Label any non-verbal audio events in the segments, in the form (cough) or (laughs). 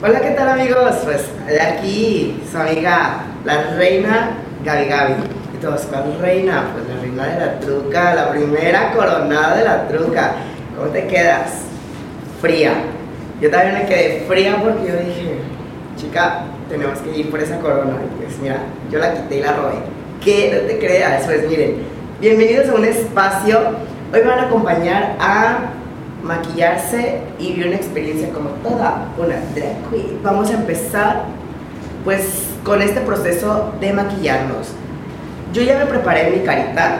Hola, ¿qué tal amigos? Pues de aquí su amiga, la reina Gaby Gaby. Y todos, ¿cuál reina? Pues la reina de la truca, la primera coronada de la truca. ¿Cómo te quedas? Fría. Yo también me quedé fría porque yo dije, chica, tenemos que ir por esa corona. Y pues mira, yo la quité y la robé. ¿Qué? No te creas. Pues miren, bienvenidos a un espacio. Hoy van a acompañar a maquillarse y vivir una experiencia como toda una drag queen. Vamos a empezar pues con este proceso de maquillarnos. Yo ya me preparé mi carita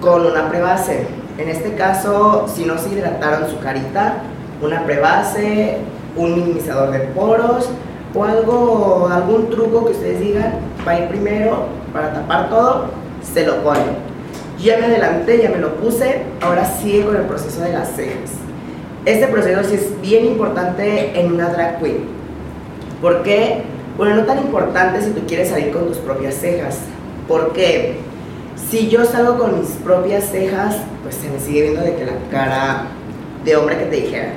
con una prebase. En este caso, si no se hidrataron su carita, una prebase, un minimizador de poros o algo, algún truco que ustedes digan, va a ir primero para tapar todo, se lo ponen. Ya me adelanté, ya me lo puse, ahora sigue con el proceso de las cejas. Este proceso sí es bien importante en una drag queen. ¿Por qué? Bueno, no tan importante si tú quieres salir con tus propias cejas. Porque si yo salgo con mis propias cejas, pues se me sigue viendo de que la cara de hombre que te dijera.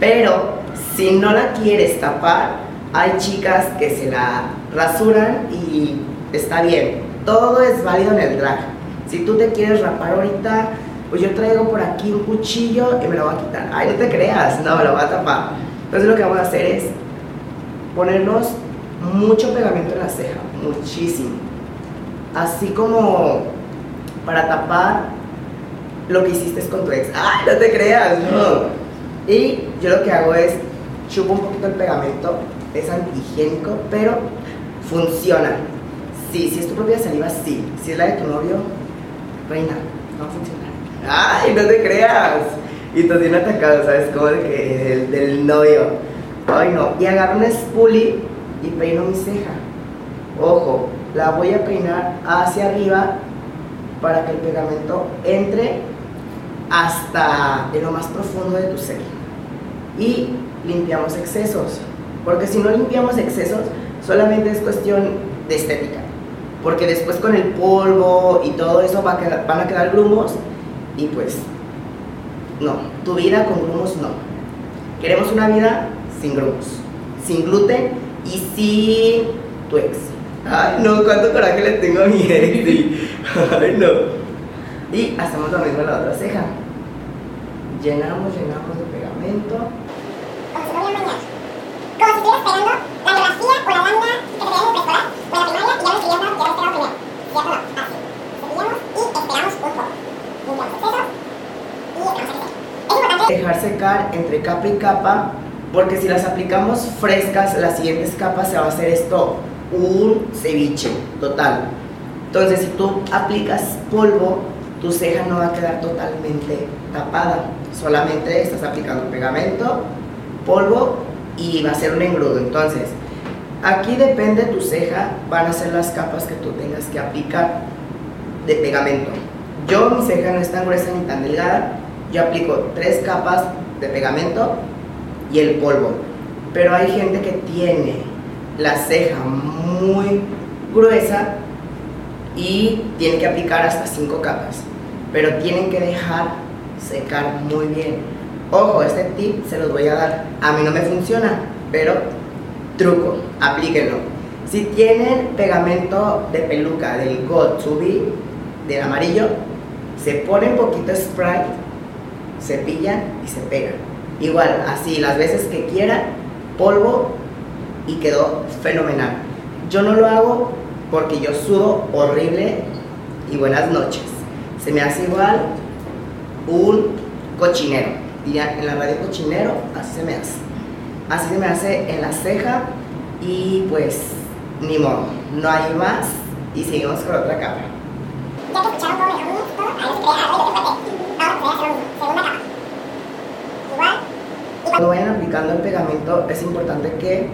Pero si no la quieres tapar, hay chicas que se la rasuran y está bien. Todo es válido en el drag. Si tú te quieres rapar ahorita, pues yo traigo por aquí un cuchillo y me lo voy a quitar. Ay, no te creas, no, me lo voy a tapar. Entonces lo que vamos a hacer es ponernos mucho pegamento en la ceja, muchísimo. Así como para tapar lo que hiciste con tu ex. Ay, no te creas, no. Y yo lo que hago es chupo un poquito el pegamento, es antihigiénico, pero funciona. Sí, si es tu propia saliva, sí. Si es la de tu novio, reina, no funciona. ¡Ay, no te creas! Y te tiene atacado, ¿sabes? Como el, del novio. Ay, no. Y agarro una spoolie y peino mi ceja. Ojo, la voy a peinar hacia arriba para que el pegamento entre hasta en lo más profundo de tu ceja. Y limpiamos excesos. Porque si no limpiamos excesos, solamente es cuestión de estética. Porque después con el polvo y todo eso van a quedar grumos y pues no, tu vida con grumos no. Queremos una vida sin grumos, sin gluten y sin tu ex. Ay, no, cuánto coraje le tengo a mi ex. (laughs) Ay, no. Y hacemos lo mismo en la otra ceja. Llenamos, llenamos de pegamento. Y. Así. Cepillamos y esperamos un poco. Limpiamos excesos y dejamos a que seque. Es importante Dejar secar entre capa y capa, porque si las aplicamos frescas, las siguientes capas se va a hacer esto un ceviche total. Entonces, si tú aplicas polvo, tu ceja no va a quedar totalmente tapada. Solamente estás aplicando pegamento, polvo y va a ser un engrudo. Entonces, aquí depende de tu ceja, van a ser las capas que tú tengas que aplicar de pegamento. Yo, mi ceja no es tan gruesa ni tan delgada, yo aplico tres capas de pegamento y el polvo. Pero hay gente que tiene la ceja muy gruesa y tiene que aplicar hasta cinco capas. Pero tienen que dejar secar muy bien. Ojo, este tip se los voy a dar. A mí no me funciona, pero truco, aplíquenlo. Si tienen pegamento de peluca del Be, del amarillo, se ponen poquito spray, cepillan y se pegan. Igual, así las veces que quieran, polvo y quedó fenomenal. Yo no lo hago porque yo sudo horrible y buenas noches. Se me hace igual un cochinero. Dirían en la radio cochinero, así se me hace. Así se me hace en la ceja y pues ni modo, no hay más y seguimos con otra capa. Ya que escucharon todo mi amigo, todo, ahí se crea algo y yo Ahora voy a hacer una segunda capa. Igual. Cuando vayan aplicando el pegamento es importante que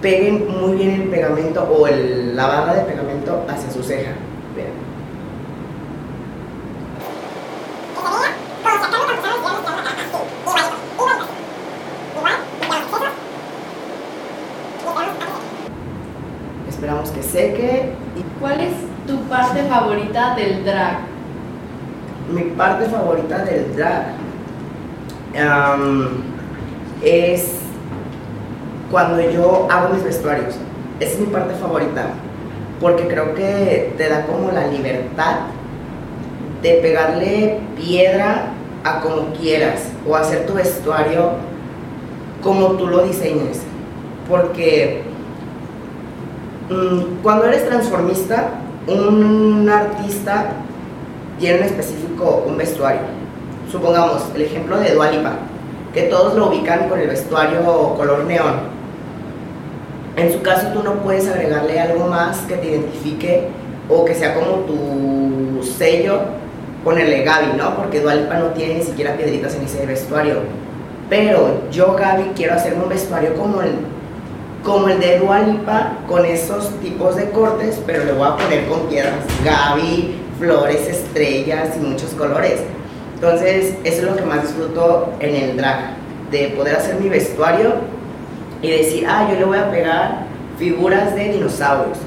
peguen muy bien el pegamento o el- la barra de pegamento hacia su ceja. Vean. que sería como sacarlo para usar y ya limpiar la capa. Así. Igualito. Igualito. Igual. Limpiamos excesos. Y esperamos a que seque. Esperamos que seque ¿Cuál es tu parte favorita del drag? mi parte favorita del drag es cuando yo hago mis vestuarios. Esa es mi parte favorita, porque creo que te da como la libertad de pegarle piedra a como quieras o hacer tu vestuario como tú lo diseñes. Porque mm, cuando eres transformista, un artista tiene en específico un vestuario. Supongamos el ejemplo de Dualipa, que todos lo ubican con el vestuario color neón. En su caso tú no puedes agregarle algo más que te identifique o que sea como tu sello, ponerle Gaby, ¿no? Porque Dualipa no tiene ni siquiera piedritas en ese vestuario. Pero yo, Gaby, quiero hacerme un vestuario como el, como el de Dualipa, con esos tipos de cortes, pero le voy a poner con piedras Gaby, flores, estrellas y muchos colores. Entonces, eso es lo que más disfruto en el drag, de poder hacer mi vestuario y decir, ah, yo le voy a pegar figuras de dinosaurios,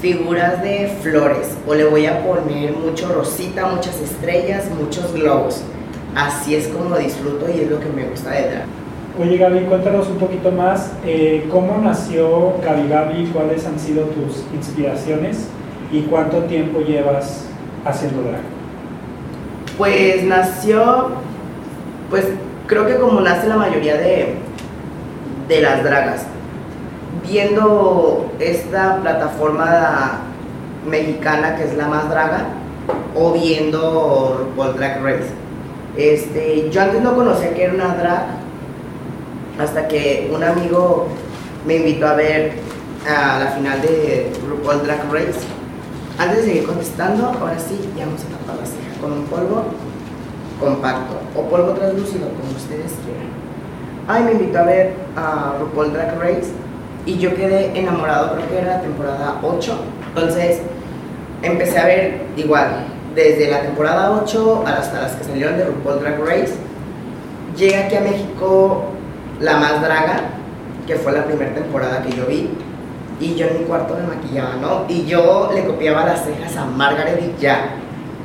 figuras de flores, o le voy a poner mucho rosita, muchas estrellas, muchos globos. Así es como disfruto y es lo que me gusta de drag. Oye Gaby, cuéntanos un poquito más, eh, ¿cómo nació Gaby Gaby? ¿Cuáles han sido tus inspiraciones? ¿Y cuánto tiempo llevas haciendo drag? Pues nació, pues creo que como nace la mayoría de, de las dragas, viendo esta plataforma mexicana que es la más draga, o viendo RuPaul Drag Race. Este, yo antes no conocía que era una drag, hasta que un amigo me invitó a ver a la final de RuPaul Drag Race. Antes de seguir contestando, ahora sí, ya vamos a tapar la ceja con un polvo compacto o polvo translúcido, como ustedes quieran. Ay, me invitó a ver a RuPaul Drag Race y yo quedé enamorado, creo que era la temporada 8. Entonces empecé a ver igual, desde la temporada 8 hasta las que salieron de RuPaul Drag Race. Llega aquí a México la más draga, que fue la primera temporada que yo vi, y yo en mi cuarto me maquillaba, ¿no? Y yo le copiaba las cejas a Margaret y ya,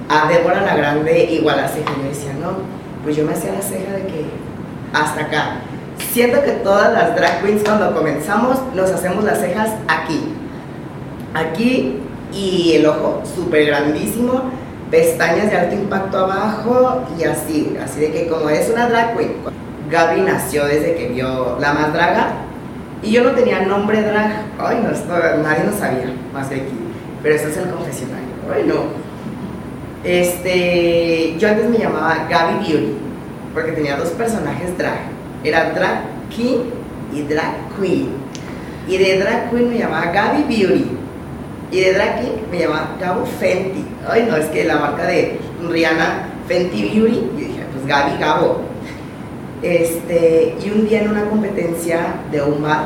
a Débora la Grande igual las cejas, y me decía, no, pues yo me hacía la ceja de que hasta acá. Siento que todas las drag queens cuando comenzamos nos hacemos las cejas aquí, aquí y el ojo súper grandísimo, pestañas de alto impacto abajo y así, así de que como es una drag queen, Gaby nació desde que vio La Más Draga y yo no tenía nombre drag, ay no, nadie lo sabía, más de aquí, pero esto es el confesionario, ay no. Este, yo antes me llamaba Gaby Beauty, porque tenía dos personajes drag, era Drag King y Drag Queen. Y de Drag Queen me llamaba Gaby Beauty. Y de Drag King me llamaba Gabo Fenty. Ay, no, es que la marca de Rihanna, Fenty Beauty, y dije, pues Gaby Gabo. Este, y un día en una competencia de un bar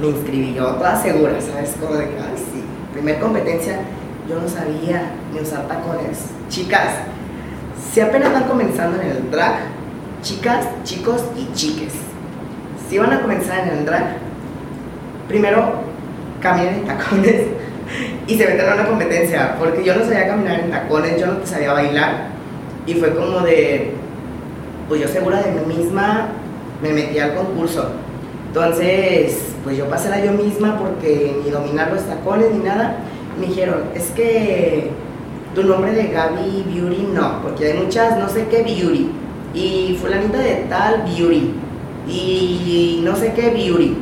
me inscribí yo, toda segura, ¿sabes? Como de que, ay, sí. Primer competencia, yo no sabía ni usar tacones. Chicas, si apenas van comenzando en el drag, chicas, chicos y chiques, si van a comenzar en el drag, primero caminen en tacones y se meten a una competencia, porque yo no sabía caminar en tacones, yo no sabía bailar, y fue como de, pues yo segura de mí misma me metí al concurso. Entonces, pues yo pasé la yo misma porque ni dominar los tacones ni nada. Me dijeron, es que tu nombre de Gaby Beauty no, porque hay muchas no sé qué Beauty. Y fulanita de tal Beauty. Y no sé qué Beauty.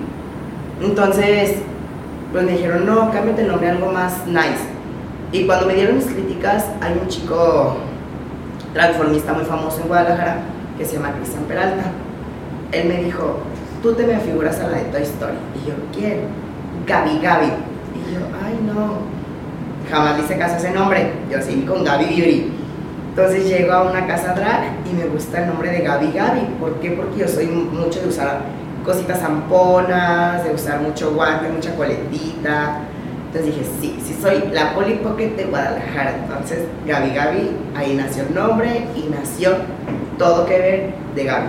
Entonces, pues me dijeron, no, cámbiate el nombre algo más nice. Y cuando me dieron mis críticas, hay un chico transformista muy famoso en Guadalajara que se llama Cristian Peralta. Él me dijo, tú te me figuras a la de Toy Story. Y yo, ¿quién? Gaby Gaby. Y yo, ay no, jamás le hice caso a ese nombre. Yo seguí con Gaby Beauty. Entonces llego a una casa drag y me gusta el nombre de Gaby Gaby. ¿Por qué? Porque yo soy mucho de usar cositas zamponas, de usar mucho guante, mucha coletita. Entonces dije, sí, sí soy la Polly Pocket de Guadalajara. Entonces Gaby Gaby, ahí nació el nombre y nació todo que ver de Gaby.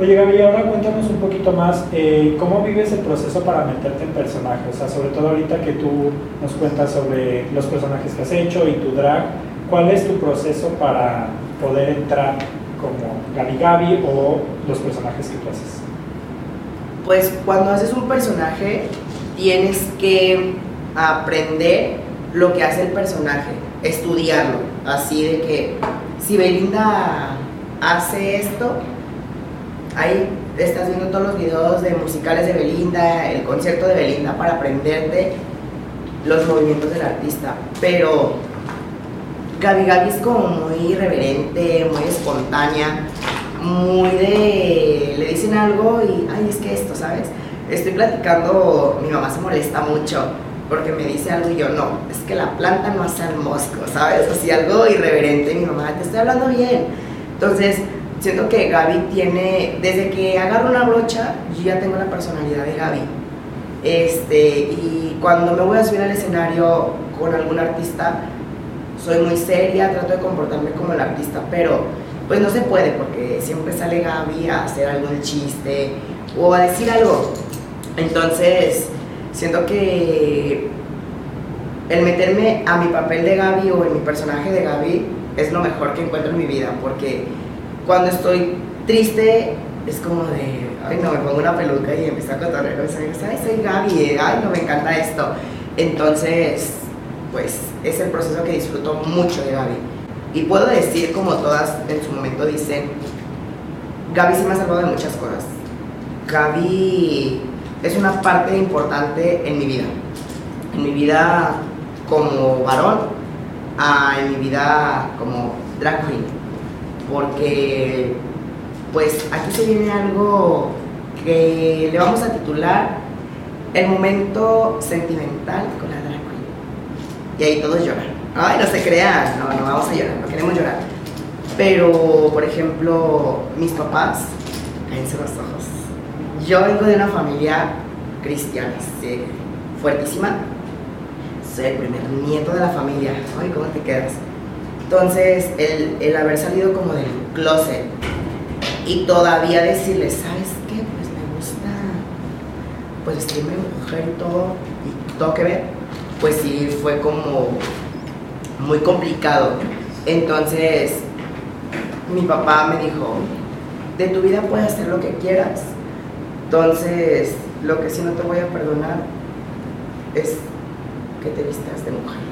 Oye Gaby, ahora cuéntanos un poquito más, eh, ¿cómo vives el proceso para meterte en personajes? O sea, sobre todo ahorita que tú nos cuentas sobre los personajes que has hecho y tu drag, ¿cuál es tu proceso para poder entrar como Gabi Gabi o los personajes que tú haces? Pues cuando haces un personaje tienes que aprender lo que hace el personaje, estudiarlo, así de que si Belinda hace esto, ahí estás viendo todos los videos de musicales de Belinda, el concierto de Belinda para aprenderte los movimientos del artista, pero Gabi Gabi es como muy irreverente, muy espontánea, muy de. le dicen algo y. ay, es que esto, ¿sabes? Estoy platicando, mi mamá se molesta mucho porque me dice algo y yo no, es que la planta no hace al mosco, ¿sabes? Si algo irreverente, mi mamá, te estoy hablando bien. Entonces, siento que Gaby tiene, desde que agarro una brocha, yo ya tengo la personalidad de Gaby. Este, y cuando me voy a subir al escenario con algún artista, soy muy seria, trato de comportarme como el artista, pero pues no se puede porque siempre sale Gaby a hacer algo de chiste o a decir algo. Entonces, siento que el meterme a mi papel de Gaby o en mi personaje de Gaby es lo mejor que encuentro en mi vida, porque cuando estoy triste es como de, ay no, me pongo una peluca y empiezo a cotorrear, y soy, ay, soy Gaby, ay no, me encanta esto. Entonces, pues es el proceso que disfruto mucho de Gaby. Y puedo decir, como todas en su momento dicen, Gaby sí me ha salvado de muchas cosas. Gaby es una parte importante en mi vida. En mi vida como varón, a en mi vida como drag queen. Porque, pues, aquí se viene algo que le vamos a titular el momento sentimental con la drag queen. Y ahí todos lloran. Ay, no se crean, no, no vamos a llorar, no queremos llorar. Pero, por ejemplo, mis papás, cállense los ojos. Yo vengo de una familia cristiana, fuertísima. Soy el primer nieto de la familia. Ay, ¿cómo te quedas? Entonces, el, el haber salido como del closet y todavía decirles, ¿sabes qué? Pues me gusta, pues vestirme mujer y todo, y todo que ver, pues sí fue como muy complicado. Entonces, mi papá me dijo, de tu vida puedes hacer lo que quieras. Entonces, lo que sí no te voy a perdonar es que te vistas de mujer.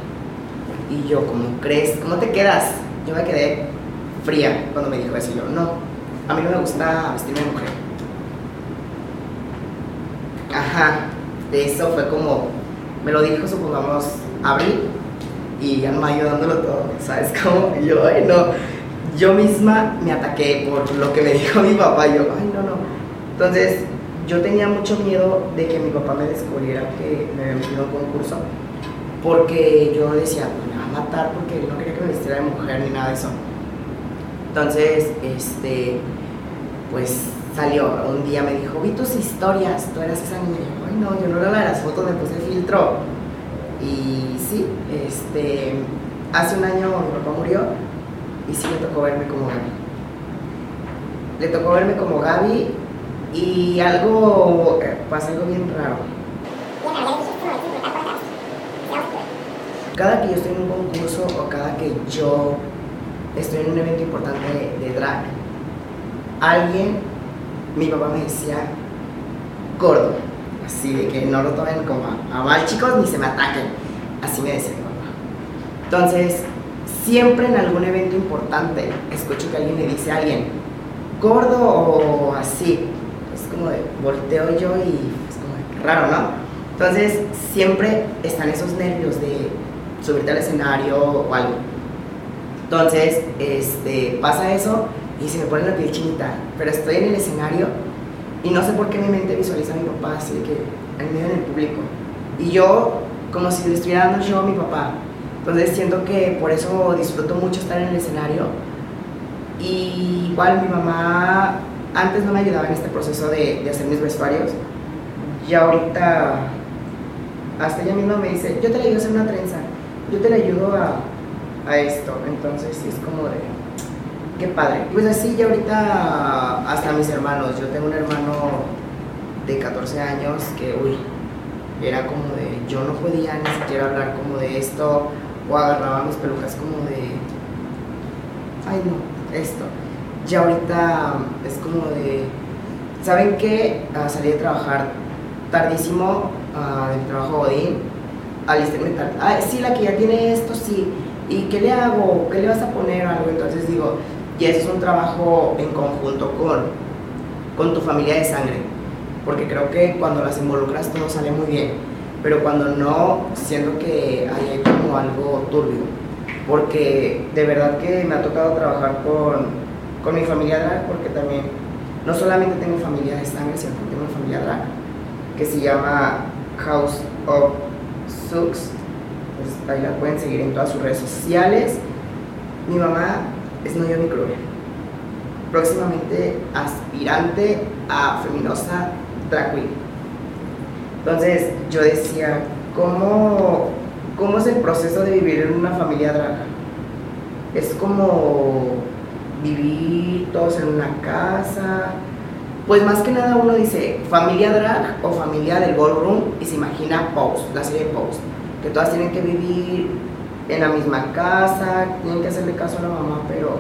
Y yo, ¿cómo crees? ¿Cómo te quedas? Yo me quedé fría cuando me dijo eso. Y yo, no, a mí no me gusta vestirme de mujer. Ajá, eso fue como, me lo dijo, supongamos, abril, y ya mayo dándolo todo, ¿sabes (laughs) cómo? Y yo, ay, no. Yo misma me ataqué por lo que me dijo (laughs) mi papá. Y yo, ay, no, no. Entonces, yo tenía mucho miedo de que mi papá me descubriera que me había metido en un concurso. Porque yo decía, pues me va a matar porque no quería que me vistiera de mujer ni nada de eso. Entonces, este, pues salió. Un día me dijo, vi tus historias, tú eras esa niña. Y yo, ay, no, yo no era la de las fotos, me puse filtro. Y sí, este, hace un año mi papá murió y sí le tocó verme como Gaby. Le tocó verme como Gaby y algo, pasa algo bien raro. Cada que yo estoy en un concurso o cada que yo estoy en un evento importante de, de drag, alguien, mi papá me decía, gordo, así de que no lo tomen como a, a mal chicos ni se me ataquen, así me decía mi papá. Entonces, siempre en algún evento importante escucho que alguien le dice a alguien, gordo o así, como de volteo yo y es como de raro, ¿no? Entonces, siempre están esos nervios de subirte al escenario o algo. Entonces, este, pasa eso y se me pone la piel chinita, pero estoy en el escenario y no sé por qué mi mente visualiza a mi papá así de que en medio del público. Y yo, como si le estuviera dando show a mi papá. Entonces siento que por eso disfruto mucho estar en el escenario. Y igual mi mamá antes no me ayudaba en este proceso de, de hacer mis vestuarios. Y ahorita, hasta ella misma me dice, yo te la ayudo a hacer una trenza, yo te la ayudo a, a esto. Entonces sí es como de, qué padre. Y pues así ya ahorita hasta mis hermanos, yo tengo un hermano de 14 años que, uy, era como de, yo no podía ni siquiera hablar como de esto, o agarraba mis pelucas como de, ay no, esto. Ya ahorita es como de, ¿saben qué? Ah, salí de trabajar tardísimo ah, del trabajo Odín, alistarme tarde. Ah, sí, la que ya tiene esto, sí. ¿Y qué le hago? ¿Qué le vas a poner? Algo. Entonces digo, y eso es un trabajo en conjunto con, con tu familia de sangre. Porque creo que cuando las involucras todo sale muy bien. Pero cuando no, siento que hay como algo turbio. Porque de verdad que me ha tocado trabajar con, con mi familia drag, porque también no solamente tengo familia de sangre, sino que tengo familia drag, que se llama House of Sux. Pues ahí la pueden seguir en todas sus redes sociales. Mi mamá es Noyomi Kruger. Próximamente aspirante a feminosa drag queen. Entonces yo decía, ¿cómo, ¿cómo es el proceso de vivir en una familia drag? Es como vivir todos en una casa. Pues más que nada uno dice familia drag o familia del ballroom y se imagina Pose, la serie Pose, que todas tienen que vivir en la misma casa, tienen que hacerle caso a la mamá, pero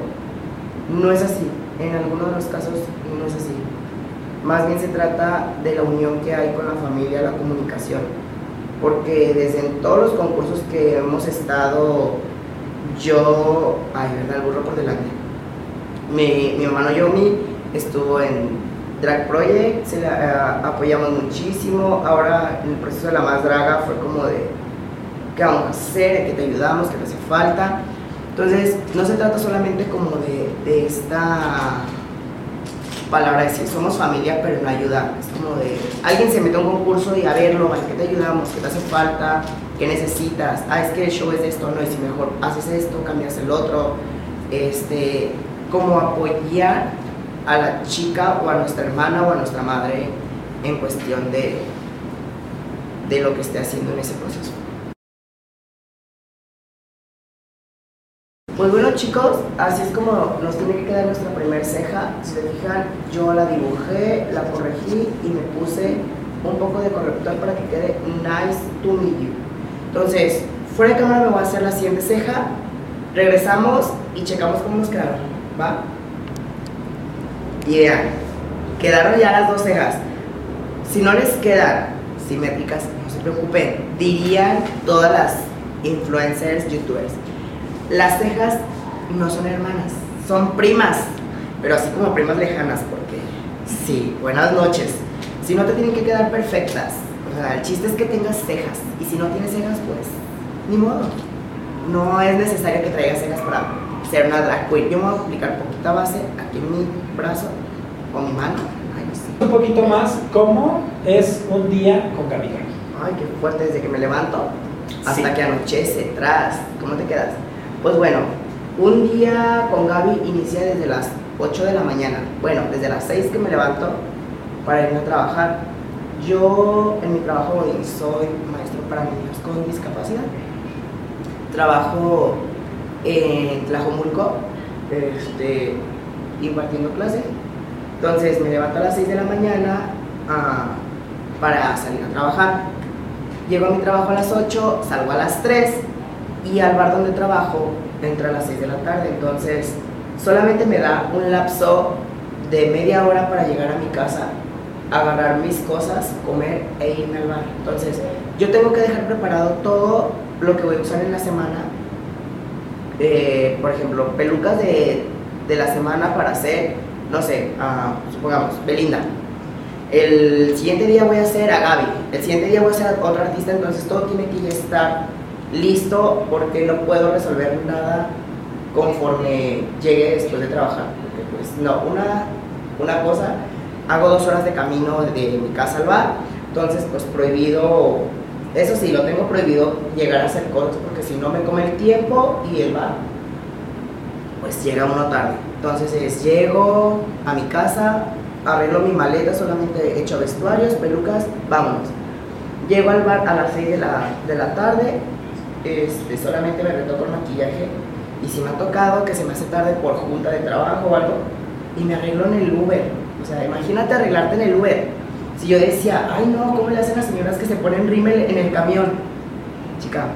no es así. En algunos de los casos no es así. Más bien se trata de la unión que hay con la familia, la comunicación. Porque desde en todos los concursos que hemos estado, yo, ay, verdad, el burro por delante. Mi, mi hermano Yomi estuvo en Drag Project, se le eh, apoyamos muchísimo. Ahora en el proceso de la más draga fue como de qué vamos a hacer, qué te ayudamos, qué te hace falta. Entonces, no se trata solamente como de, esta palabra de decir somos familia, pero no ayuda. Es como de alguien se mete a un concurso y a verlo, ¿a qué te ayudamos? ¿Qué te hace falta? ¿Qué necesitas? Ah, es que el show es de esto, no, y si mejor haces esto, cambias el otro. Este, como apoyar a la chica o a nuestra hermana o a nuestra madre en cuestión de, de lo que esté haciendo en ese proceso. Pues bueno chicos, así es como nos tiene que quedar nuestra primer ceja. Si se fijan, yo la dibujé, la corregí y me puse un poco de corrector para que quede nice to meet you. Entonces, fuera de cámara me voy a hacer la siguiente ceja, regresamos y checamos cómo nos quedaron, ¿va? Y vean, quedaron ya las dos cejas. Si no les quedan simétricas, no se preocupen, dirían todas las influencers, youtubers las cejas no son hermanas, son primas, pero así como primas lejanas, porque sí, buenas noches. Si no te tienen que quedar perfectas, o sea, el chiste es que tengas cejas, y si no tienes cejas, pues, ni modo. No es necesario que traigas cejas para ser una drag queen. Yo me voy a aplicar poquita base aquí en mi brazo, con mi mano. Un poquito más, ¿cómo es un día con Gaby Gaby? Ay, qué fuerte, desde que me levanto hasta Sí. que anochece, tras. ¿Cómo te quedas? Pues bueno, un día con Gaby inicia desde las 8 de la mañana. Bueno, desde las 6 que me levanto para irme a trabajar. Yo en mi trabajo soy maestro para niños con discapacidad. Trabajo en Tlajomulco, este, impartiendo clases. Entonces me levanto a las 6 de la mañana ah, para salir a trabajar. Llego a mi trabajo a las 8, salgo a las 3 y al bar donde trabajo entro a las 6 de la tarde. Entonces solamente me da un lapso de media hora para llegar a mi casa, agarrar mis cosas, comer e irme al bar. Entonces yo tengo que dejar preparado todo lo que voy a usar en la semana. Por ejemplo, pelucas de, de la semana para hacer, no sé, ah, supongamos, Belinda. El siguiente día voy a hacer a Gaby, el siguiente día voy a hacer a otro artista, entonces todo tiene que estar listo porque no puedo resolver nada conforme llegue después de trabajar. Pues no, una, una cosa, hago dos horas de camino de mi casa al bar, entonces pues prohibido, eso sí, lo tengo prohibido llegar a hacer cortos porque si no me come el tiempo y el bar, pues llega uno tarde. Entonces es, llego a mi casa, arreglo mi maleta, solamente he hecho vestuarios, pelucas, vámonos. Llego al bar a las 6 de la, de la tarde, este, solamente me retoco el maquillaje y si me ha tocado que se me hace tarde por junta de trabajo o algo, y me arreglo en el Uber. O sea, imagínate arreglarte en el Uber. Si yo decía, ay no, ¿cómo le hacen las señoras que se ponen rímel en el camión? Chica,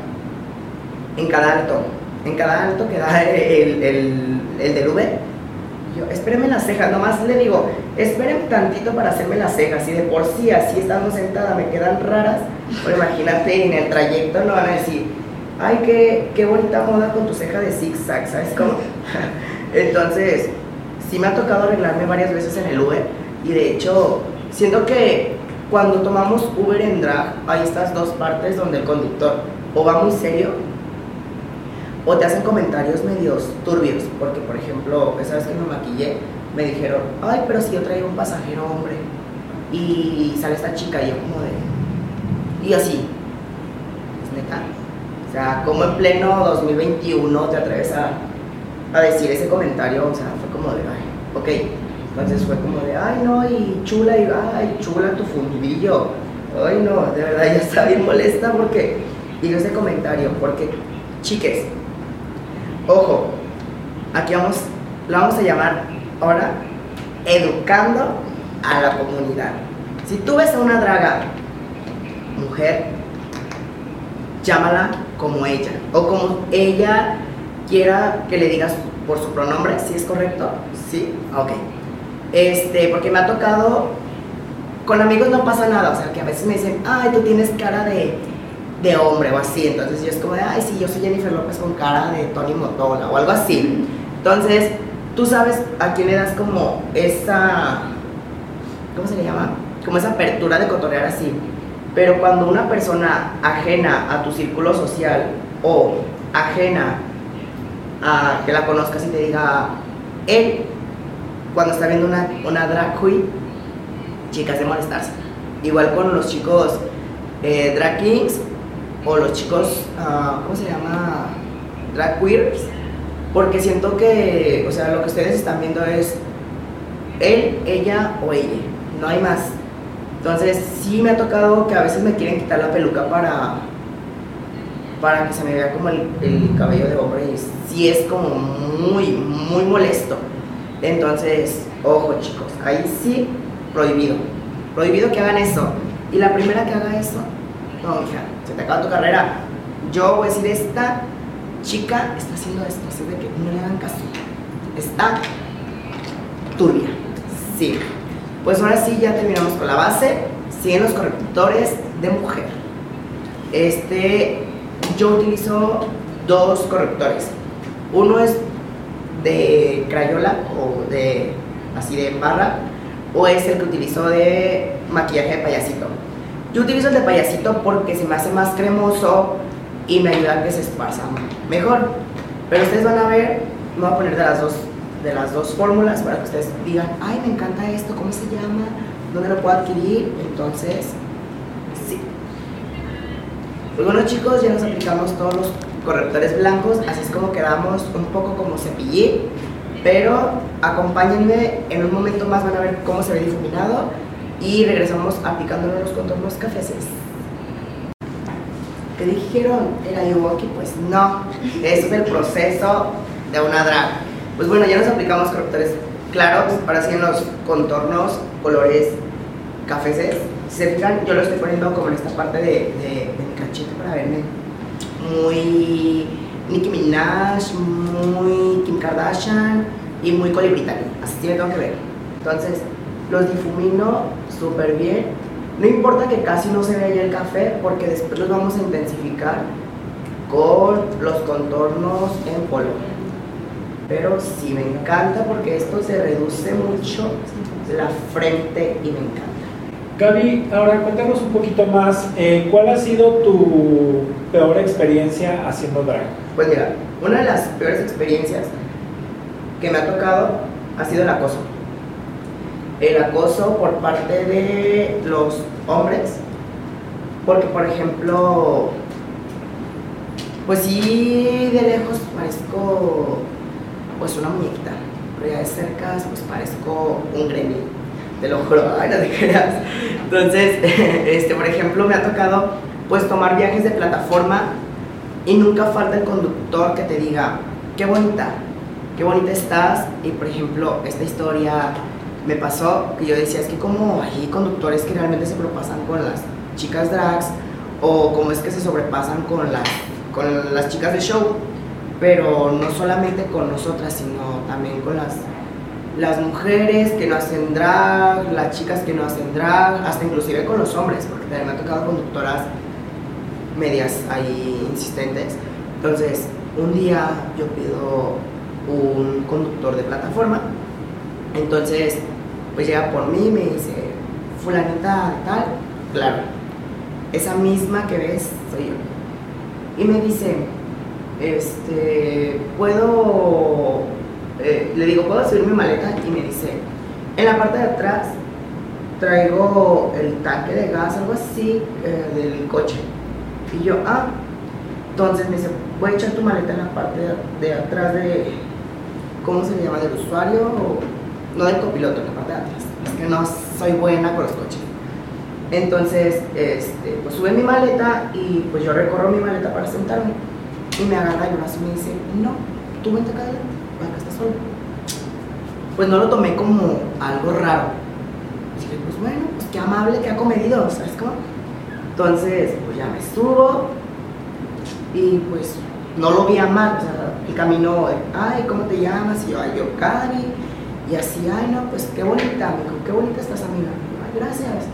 en cada alto, en cada alto que da el, el, el del Y yo, espérenme las cejas, nomás le digo, esperen tantito para hacerme las cejas, y de por sí así estando sentada me quedan raras, pero imagínate en el trayecto no van a decir, ay, qué, qué bonita moda con tu ceja de zigzag, ¿sabes cómo? (laughs) Entonces, sí me ha tocado arreglarme varias veces en el Uber, y de hecho, siento que cuando tomamos Uber en drag, hay estas dos partes donde el conductor o va muy serio o te hacen comentarios medios turbios, porque por ejemplo, esa vez que me maquillé, me dijeron, ay, pero si yo traigo un pasajero hombre y sale esta chica y yo como de... Y así, es neta. O sea, como en pleno 2021 te atreves a, a decir ese comentario, o sea, fue como de, ay, ok. Entonces fue como de, ay, no, y chula, y ay, chula tu fundillo. Ay, no, de verdad ya está bien molesta porque digo ese comentario, porque, chiques, Ojo, aquí vamos, lo vamos a llamar ahora educando a la comunidad. Si tú ves a una draga mujer, llámala como ella o como ella quiera que le digas por su pronombre, si es correcto, sí, ok. Este, porque me ha tocado, con amigos no pasa nada, o sea, que a veces me dicen, ay, tú tienes cara de, de hombre o así. Entonces yo es como de, ay, sí, yo soy Jennifer López con cara de Tony Motola o algo así. Entonces, tú sabes a quién le das como esa, ¿cómo se le llama? Como esa apertura de cotorrear así. Pero cuando una persona ajena a tu círculo social o ajena a que la conozcas y te diga, él, cuando está viendo una, una drag queen, chicas de molestarse. Igual con los chicos eh, drag kings o los chicos, uh, ¿cómo se llama? Drag queers, porque siento que, o sea, lo que ustedes están viendo es él, ella o ella, no hay más. Entonces, sí me ha tocado que a veces me quieren quitar la peluca para, para que se me vea como el, el cabello de hombre y sí es como muy, muy molesto. Entonces, ojo chicos, ahí sí, prohibido. Prohibido que hagan eso. Y la primera que haga eso, no, hija, se te acaba tu carrera. Yo voy a decir, esta chica está haciendo esto, así de que no le hagan caso. Está turbia. Sí. Pues ahora sí, ya terminamos con la base. Siguen los correctores de mujer. Este, yo utilizo dos correctores. Uno es de crayola o de así de barra, o es el que utilizo de maquillaje de payasito. Yo utilizo el de payasito porque se me hace más cremoso y me ayuda a que se esparza mejor. Pero ustedes van a ver, me voy a poner de las dos, de las dos fórmulas para que ustedes digan, ay, me encanta esto, ¿cómo se llama? ¿Dónde lo puedo adquirir? Entonces, sí. Pues bueno chicos, ya nos aplicamos todos los correctores blancos, así es como quedamos un poco como cepillín, pero acompáñenme, en un momento más van a ver cómo se ve difuminado y regresamos aplicándole los contornos cafeces. ¿Qué dijeron? ¿Era Yuwoki? Pues no, es el proceso de una drag. Pues bueno, ya nos aplicamos correctores claros, ahora sí en los contornos, colores cafeces. Si se fijan, yo lo estoy poniendo como en esta parte de, de, de mi cachete para verme muy Nicki Minaj, muy Kim Kardashian y muy Colibritani. Así me tengo que ver. Entonces, los difumino súper bien. No importa que casi no se vea ya el café porque después los vamos a intensificar con los contornos en polvo. Pero sí me encanta porque esto se reduce mucho la frente y me encanta. Gaby, ahora cuéntanos un poquito más, eh, ¿cuál ha sido tu peor experiencia haciendo drag? Pues mira, una de las peores experiencias que me ha tocado ha sido el acoso. El acoso por parte de los hombres, porque por ejemplo, pues sí, de lejos parezco pues una muñequita, pero ya de cerca pues parezco un gremlin, te lo juro, ay, no te creas. Entonces, (laughs) este, por ejemplo, me ha tocado pues tomar viajes de plataforma y nunca falta el conductor que te diga, qué bonita, qué bonita estás. Y por ejemplo, esta historia me pasó que yo decía, es que como hay conductores que realmente se propasan con las chicas drags o como es que se sobrepasan con las, con las chicas de show, pero no solamente con nosotras, sino también con las las mujeres que no hacen drag, las chicas que no hacen drag, hasta inclusive con los hombres, porque también me ha tocado conductoras medias ahí insistentes. Entonces, un día yo pido un conductor de plataforma, entonces pues llega por mí y me dice, fulanita tal, claro, esa misma que ves soy yo. Y me dice, este, puedo, eh, le digo, ¿puedo subir mi maleta? Y me dice, en la parte de atrás traigo el tanque de gas, algo así, eh, del coche. Y yo, ah, entonces me dice, voy a echar tu maleta en la parte de, atrás de, ¿cómo se le llama? Del usuario, o, no del copiloto, en la parte de atrás. Es que no soy buena con los coches. Entonces, este, pues sube mi maleta y pues yo recorro mi maleta para sentarme. Y me agarra el brazo y me dice, no, tú vente acá adelante. Pues no lo tomé como algo raro. Dije, pues bueno, pues qué amable, qué acomedido, ¿sabes cómo? Entonces, pues ya me subo y pues no lo vi a mal, o sea, el camino, ay, ¿cómo te llamas? Y yo, ay, yo, Cari. Y así, ay, no, pues qué bonita, me qué bonita estás, amiga. Ay, gracias.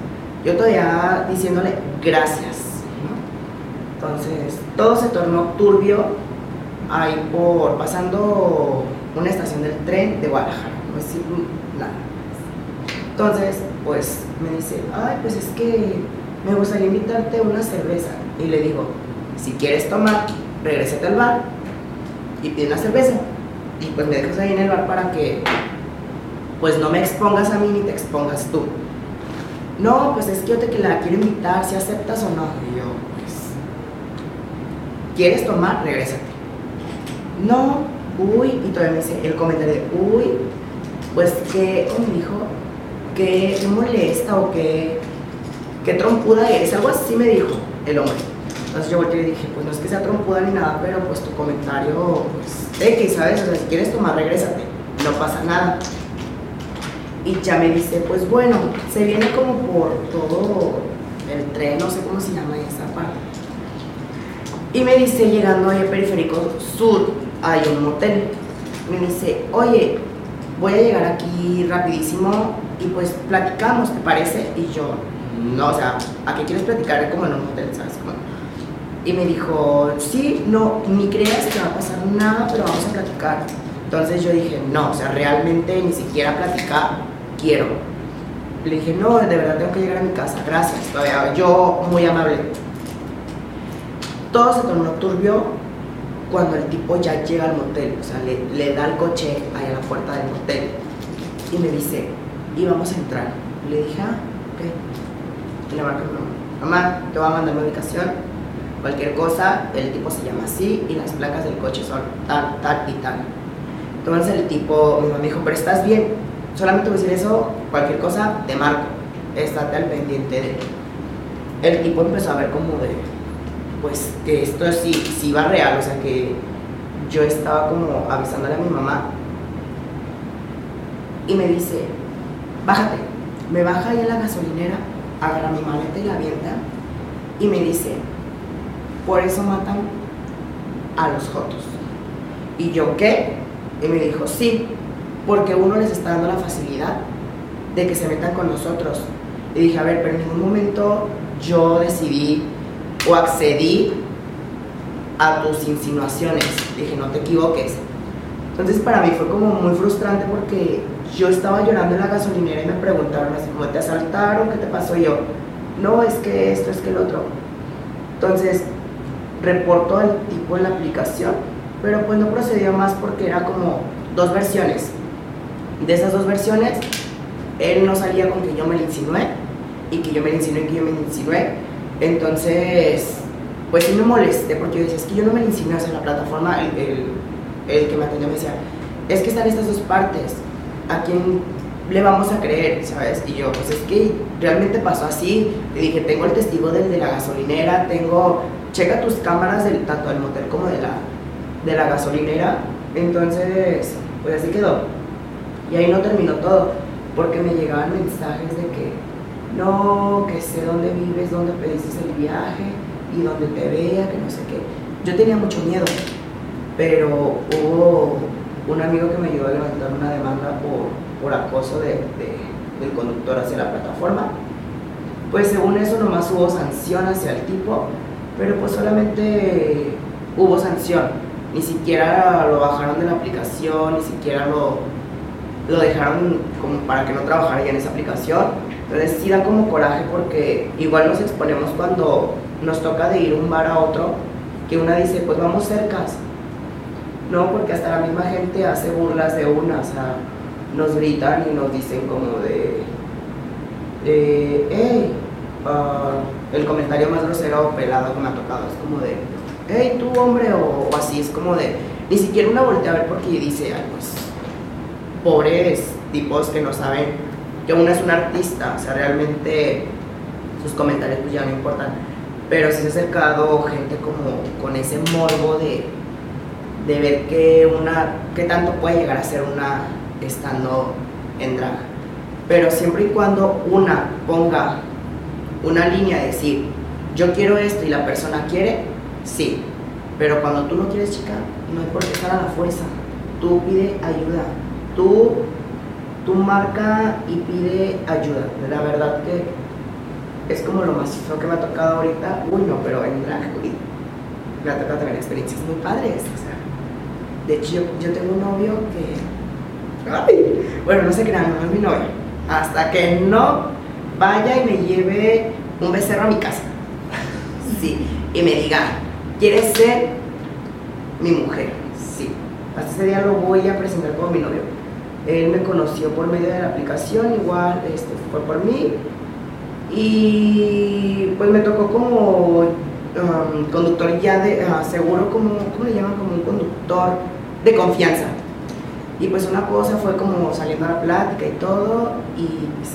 Yo todavía diciéndole gracias. Entonces, todo se tornó turbio ahí por, pasando una estación del tren de Guadalajara, no decir nada. Entonces, pues me dice, ay, pues es que me gustaría invitarte una cerveza. Y le digo, si quieres tomar, regrésate al bar y pide una cerveza. Y pues me dejas ahí en el bar para que pues no me expongas a mí ni te expongas tú. No, pues es que yo te la quiero invitar, si aceptas o no. Y yo, pues, ¿quieres tomar? Regrésate. No, uy, y todavía me dice el comentario de, uy, pues que, ¿cómo me dijo? Que molesta o que, qué trompuda eres, algo así me dijo el hombre. Entonces yo volteé y dije, pues no es que sea trompuda ni nada, pero pues tu comentario, pues, X, ¿sabes? O sea, si quieres tomar, regrésate, no pasa nada. Y ya me dice, pues bueno, se viene como por todo el tren, no sé cómo se llama esa parte. Y me dice, llegando ahí al periférico sur, hay un motel. Me dice, oye, voy a llegar aquí rapidísimo y pues platicamos, ¿te parece? Y yo, no, o sea, ¿a qué quieres platicar como en un motel, sabes? Como- y me dijo, sí, no, ni creas que va a pasar nada, pero vamos a platicar. Entonces yo dije, no, o sea, realmente ni siquiera platicar quiero. Le dije, no, de verdad tengo que llegar a mi casa, gracias, todavía, yo muy amable. Todo se tornó turbio cuando el tipo ya llega al motel, o sea, le, da el coche ahí a la puerta del motel y me dice, y vamos a entrar. Le dije, ah, ok. Y le marco mamá, mamá, te voy a mandar mi ubicación, cualquier cosa, el tipo se llama así y las placas del coche son tal, tal y tal. Entonces el tipo, mi mamá me dijo, pero estás bien, solamente voy a decir eso, cualquier cosa, te marco, estate al pendiente de El tipo empezó a ver como de, pues que esto sí, sí va real, o sea que yo estaba como avisándole a mi mamá y me dice, bájate, me baja ahí en la gasolinera, agarra mi maleta y la avienta y me dice, por eso matan a los jotos. ¿Y yo qué? Y me dijo, sí, porque uno les está dando la facilidad de que se metan con nosotros. Y dije, a ver, pero en ningún momento yo decidí o accedí a tus insinuaciones. Dije, no te equivoques. Entonces para mí fue como muy frustrante porque yo estaba llorando en la gasolinera y me preguntaron así como, ¿te asaltaron? ¿Qué te pasó? Yo, no, es que esto, es que el otro. Entonces, reporto al tipo en la aplicación, pero pues no procedió más porque era como dos versiones. De esas dos versiones, él no salía con que yo me le insinué y que yo me le insinué y que yo me le insinué. Entonces, pues sí me molesté porque yo decía, es que yo no me le insinué, o sea, la plataforma, el, el, que me atendió me decía, es que están estas dos partes, ¿a quién le vamos a creer, sabes? Y yo, pues es que realmente pasó así, le dije, tengo el testigo del de la gasolinera, tengo, checa tus cámaras tanto del motel como de la, de la gasolinera, entonces, pues así quedó. Y ahí no terminó todo, porque me llegaban mensajes de que, no, que sé dónde vives, dónde pediste el viaje y dónde te vea, que no sé qué. Yo tenía mucho miedo, pero hubo un amigo que me ayudó a levantar una demanda por por acoso de, de- del conductor hacia la plataforma. Pues según eso nomás hubo sanción hacia el tipo, pero pues solamente hubo sanción. Ni siquiera lo bajaron de la aplicación, ni siquiera lo, lo dejaron como para que no trabajara ya en esa aplicación. Entonces sí da como coraje porque igual nos exponemos cuando nos toca de ir un bar a otro, que una dice, pues vamos cercas. No, porque hasta la misma gente hace burlas de una, o sea, nos gritan y nos dicen como de, de hey, ah, el comentario más grosero o pelado que me ha tocado es como de, hey, tú hombre, o, así, es como de, ni siquiera una voltea a ver porque dice, ay, pues, pobres tipos que no saben que una es un artista, o sea, realmente sus comentarios pues ya no importan, pero sí se ha acercado gente como con ese morbo de, de ver que una, qué tanto puede llegar a ser una estando en drag. Pero siempre y cuando una ponga una línea de decir, yo quiero esto y la persona quiere, sí. Pero cuando tú no quieres, chica, no hay por qué estar a la fuerza. Tú pide ayuda. Tú, tú marca y pide ayuda. La verdad que es como lo más feo que me ha tocado ahorita. Uy, no, pero en drag, uy, me ha tocado también experiencias muy padres. O sea, de hecho, yo, yo tengo un novio que. Ay, bueno, no se crean, no es mi novio. Hasta que no vaya y me lleve un becerro a mi casa. Sí. Y me diga, ¿quieres ser mi mujer? Sí. Hasta ese día lo voy a presentar como mi novio. Él me conoció por medio de la aplicación, igual este, fue por mí. Y pues me tocó como um, conductor ya de ah, seguro, como, ¿cómo le llaman? Como un conductor de confianza. Y pues una cosa fue como saliendo a la plática y todo, y pues,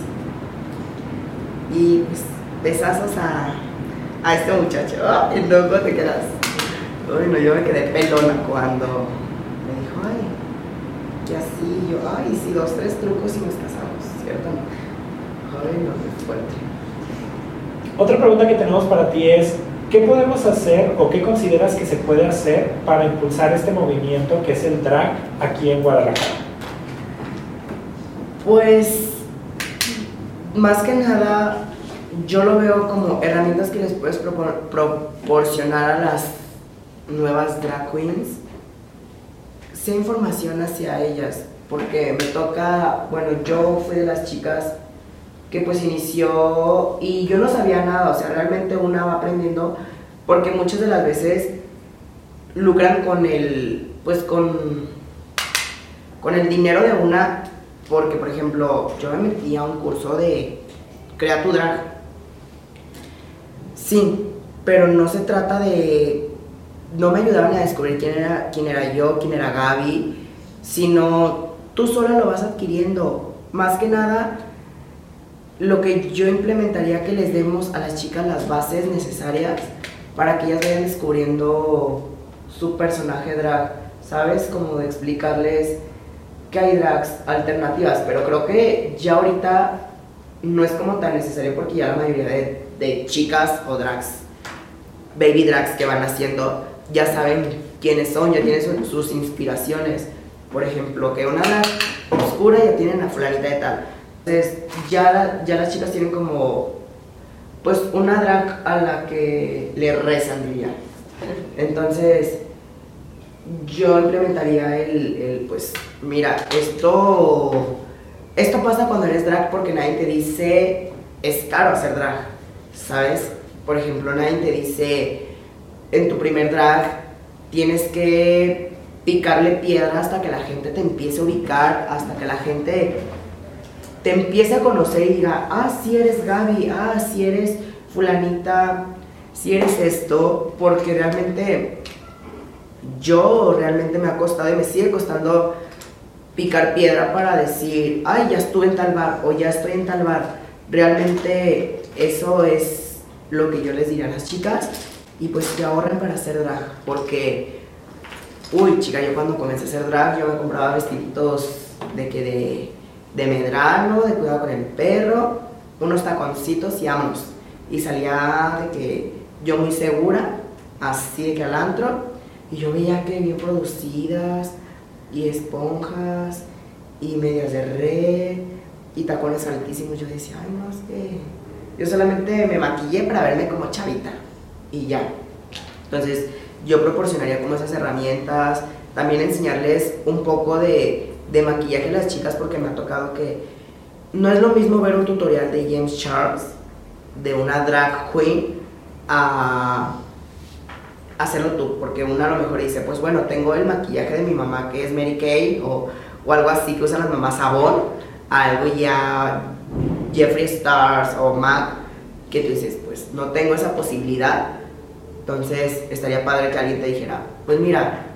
y pues besazos a, a este muchacho. Y luego te quedas. Uy, no, yo me quedé pelona cuando y así, yo, ay, si dos, tres trucos y nos casamos, ¿cierto? Ay, no, qué fuerte. Otra pregunta que tenemos para ti es, ¿qué podemos hacer o qué consideras que se puede hacer para impulsar este movimiento que es el drag aquí en Guadalajara? Pues, más que nada, yo lo veo como herramientas que les puedes propor- proporcionar a las nuevas drag queens. Sea información hacia ellas, porque me toca, bueno, yo fui de las chicas que pues inició y yo no sabía nada, o sea, realmente una va aprendiendo, porque muchas de las veces lucran con el, pues con, con el dinero de una, porque por ejemplo, yo me metí a un curso de Crea tu Drag. Sí, pero no se trata de, no me ayudaban a descubrir quién era, quién era yo, quién era Gaby, sino tú sola lo vas adquiriendo. Más que nada, lo que yo implementaría que les demos a las chicas las bases necesarias para que ellas vayan descubriendo su personaje drag, ¿sabes? Como de explicarles que hay drags alternativas, pero creo que ya ahorita no es como tan necesario porque ya la mayoría de, de chicas o drags, baby drags que van haciendo, ya saben quiénes son, ya tienen su- sus inspiraciones. Por ejemplo, que una drag oscura ya tienen a fulanita de tal. Entonces, ya, la- ya las chicas tienen como, pues, una drag a la que le rezan, diría. Entonces, yo implementaría el, el, pues, mira, esto, esto pasa cuando eres drag porque nadie te dice, es caro hacer drag, ¿sabes? Por ejemplo, nadie te dice, en tu primer drag tienes que picarle piedra hasta que la gente te empiece a ubicar, hasta que la gente te empiece a conocer y diga, ah, si eres Gaby, ah, si eres fulanita, si eres esto, porque realmente yo realmente me ha costado y me sigue costando picar piedra para decir, ay, ya estuve en tal bar o ya estoy en tal bar. Realmente eso es lo que yo les diría a las chicas y pues que ahorren para hacer drag, porque, uy, chica, yo cuando comencé a hacer drag yo me compraba vestiditos de que de, de medrano, de cuidado con el perro, unos taconcitos y vámonos. Y salía de que yo muy segura, así de que al antro, y yo veía que bien producidas y esponjas y medias de red y tacones altísimos. Yo decía, ay, no, es que yo solamente me maquillé para verme como chavita y ya. Entonces, yo proporcionaría como esas herramientas, también enseñarles un poco de, de maquillaje a las chicas porque me ha tocado que no es lo mismo ver un tutorial de James Charles, de una drag queen, a hacerlo tú, porque una a lo mejor dice, pues bueno, tengo el maquillaje de mi mamá que es Mary Kay o, o algo así que usan las mamás sabón, algo ya Jeffree Stars o Mac, que tú dices, pues no tengo esa posibilidad, entonces estaría padre que alguien te dijera, pues mira,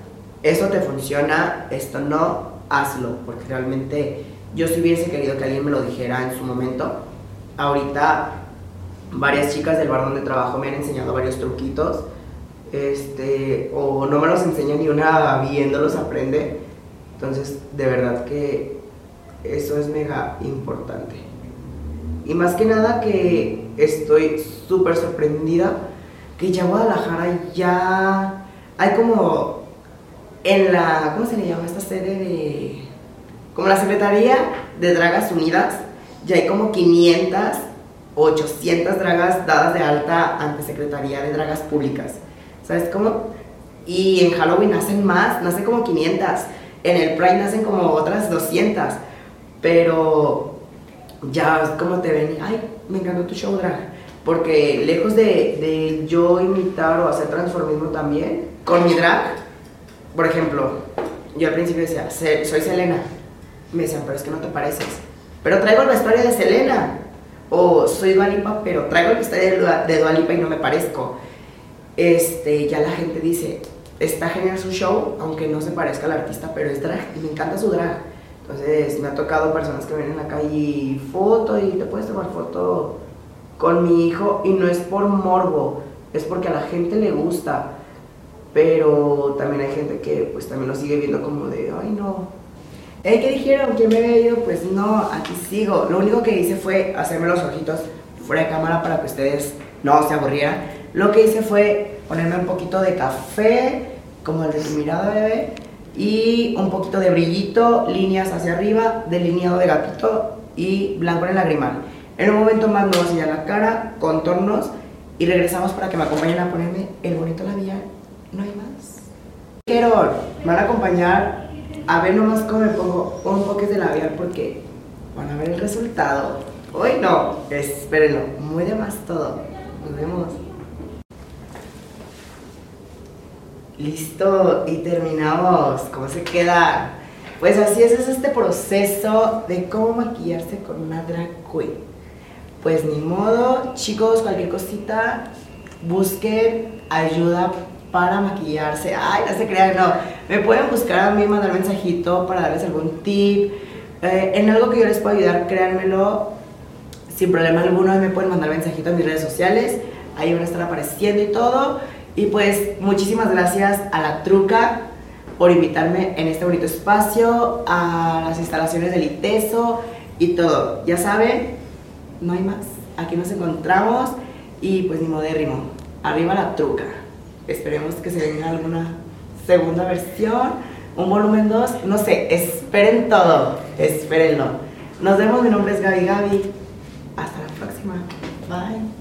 eso te funciona, esto no, hazlo, porque realmente yo sí hubiese querido que alguien me lo dijera en su momento. Ahorita varias chicas del bar donde trabajo me han enseñado varios truquitos, este, o no me los enseña ni una viéndolos aprende. Entonces, de verdad que eso es mega importante. Y más que nada que estoy súper sorprendida que ya Guadalajara ya hay como en la, ¿cómo se le llama esta sede de como la Secretaría de Dragas Unidas, ya hay como 500, 800 dragas dadas de alta ante Secretaría de Dragas Públicas. ¿Sabes cómo? Y en Halloween nacen más, nacen como 500. En el Pride nacen como otras 200. Pero ya como te ven, ay, me encantó tu show drag. Porque lejos de, de yo imitar o hacer transformismo también, con mi drag, por ejemplo, yo al principio decía, soy Selena me decían, pero es que no te pareces. Pero traigo el vestuario de Selena. O soy Dualipa, pero traigo el vestuario de Dualipa y no me parezco. Este, ya la gente dice, está genial su show, aunque no se parezca al artista, pero es drag y me encanta su drag. Entonces me ha tocado personas que ven en la calle y foto y te puedes tomar foto con mi hijo y no es por morbo, es porque a la gente le gusta. Pero también hay gente que pues también lo sigue viendo como de, ay no, ¿qué dijeron? ¿Quién me había ido? Pues no, aquí sigo. Lo único que hice fue hacerme los ojitos fuera de cámara para que ustedes no se aburrieran. Lo que hice fue ponerme un poquito de café, como el de tu mirada, bebé, y un poquito de brillito, líneas hacia arriba, delineado de gatito y blanco en el lagrimal. En un momento más me voy a enseñar la cara, contornos y regresamos para que me acompañen a ponerme el bonito labial. No hay más. Quiero, me van a acompañar a ver nomás cómo me pongo un poquito de labial porque van a ver el resultado. Hoy no, espérenlo, muy de más todo. Nos vemos. Listo, y terminamos. ¿Cómo se queda? Pues así es, es este proceso de cómo maquillarse con una drag queen. Pues ni modo, chicos, cualquier cosita, busquen ayuda para maquillarse. Ay, no se crean, no. Me pueden buscar a mí, mandar mensajito para darles algún tip. Eh, en algo que yo les pueda ayudar, créanmelo. Sin problema alguno, me pueden mandar mensajito en mis redes sociales. Ahí van a estar apareciendo y todo. Y pues muchísimas gracias a la Truca por invitarme en este bonito espacio, a las instalaciones del ITESO y todo. Ya saben, no hay más. Aquí nos encontramos y pues ni modérrimo. Arriba la Truca. Esperemos que se venga alguna segunda versión, un volumen 2, no sé, esperen todo, espérenlo. Nos vemos, mi nombre es Gaby Gaby. Hasta la próxima. Bye.